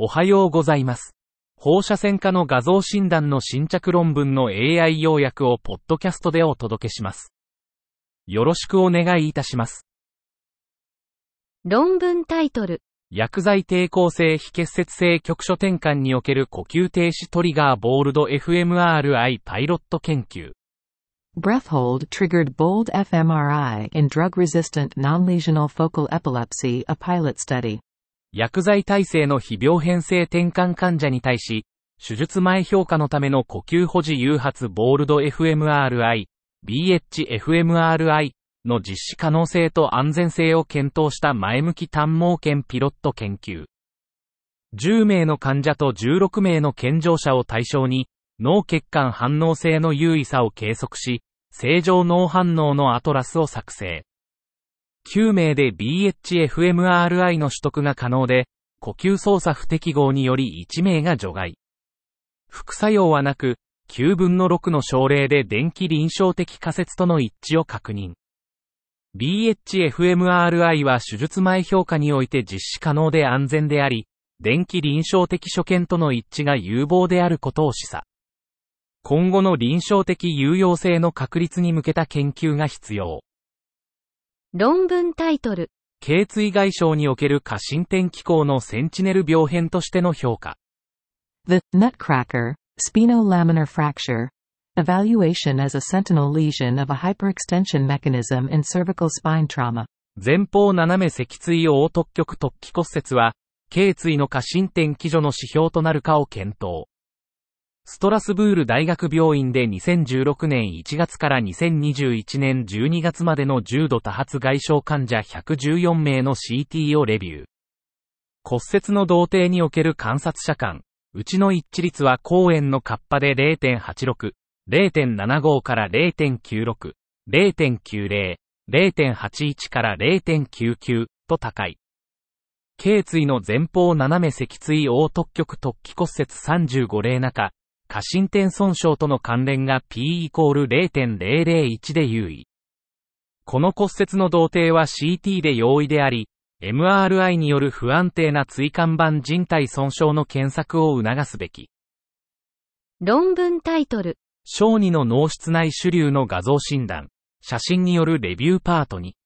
おはようございます。放射線科の画像診断の新着論文の AI 要約をポッドキャストでお届けします。よろしくお願いいたします。論文タイトル、薬剤抵抗性非結節性局所転換における呼吸停止トリガーボールド FMRI パイロット研究。Breath hold triggered bold fMRI in drug-resistant non-lesional focal epilepsy, a pilot study. 薬剤耐性の非病変性転換患者に対し、手術前評価のための呼吸保持誘発ボールド FMRI、BHFMRI の実施可能性と安全性を検討した前向き単盲検ピロット研究。10名の患者と16名の健常者を対象に、脳血管反応性の優位さを計測し、正常脳反応のアトラスを作成。9名で BHFMRI の取得が可能で、呼吸操作不適合により1名が除外。副作用はなく、9分の6の症例で電気臨床的仮説との一致を確認。BHFMRI は手術前評価において実施可能で安全であり、電気臨床的所見との一致が有望であることを示唆。今後の臨床的有用性の確立に向けた研究が必要。論文タイトル、頸椎外傷における過伸展機構のセンチネル病変としての評価。The Nutcracker, spinolaminar fracture. Evaluation as a sentinel lesion of a hyperextension mechanism in cervical spine trauma. 前方斜め脊椎横突極突起骨折は、頸椎の過伸展基準の指標となるかを検討。ストラスブール大学病院で2016年1月から2021年12月までの重度多発外傷患者114名の CT をレビュー。骨折の童貞における観察者間、うちの一致率は公園のカッパで0.86、0.75から0.96、0.90、0.81から0.99と高い。頸椎の前方斜め脊椎横突極突起骨折35例中、過伸点損傷との関連が P イコール0.001で優位。この骨折の童貞は CT で容易であり、MRI による不安定な椎間板人体損傷の検索を促すべき。論文タイトル、小児の脳室内主流の画像診断、写真によるレビューパートに、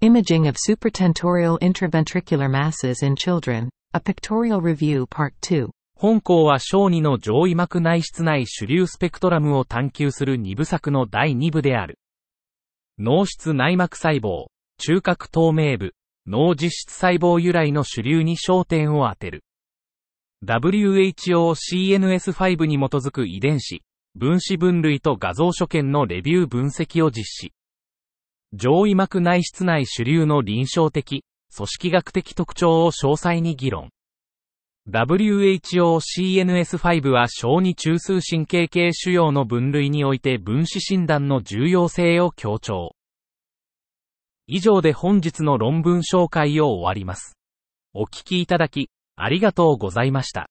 Imaging of supratentorial intraventricular masses in children. A pictorial review part 2. 本校は小児の上位膜内室内主流スペクトラムを探求する2部作の第2部である。脳室内膜細胞、中核透明部、脳実質細胞由来の主流に焦点を当てる。WHO-CNS5 に基づく遺伝子、分子分類と画像所見のレビュー分析を実施。上位膜内室内主流の臨床的、組織学的特徴を詳細に議論。WHO-CNS5 は小児中枢神経系腫瘍の分類において分子診断の重要性を強調。以上で本日の論文紹介を終わります。お聞きいただき、ありがとうございました。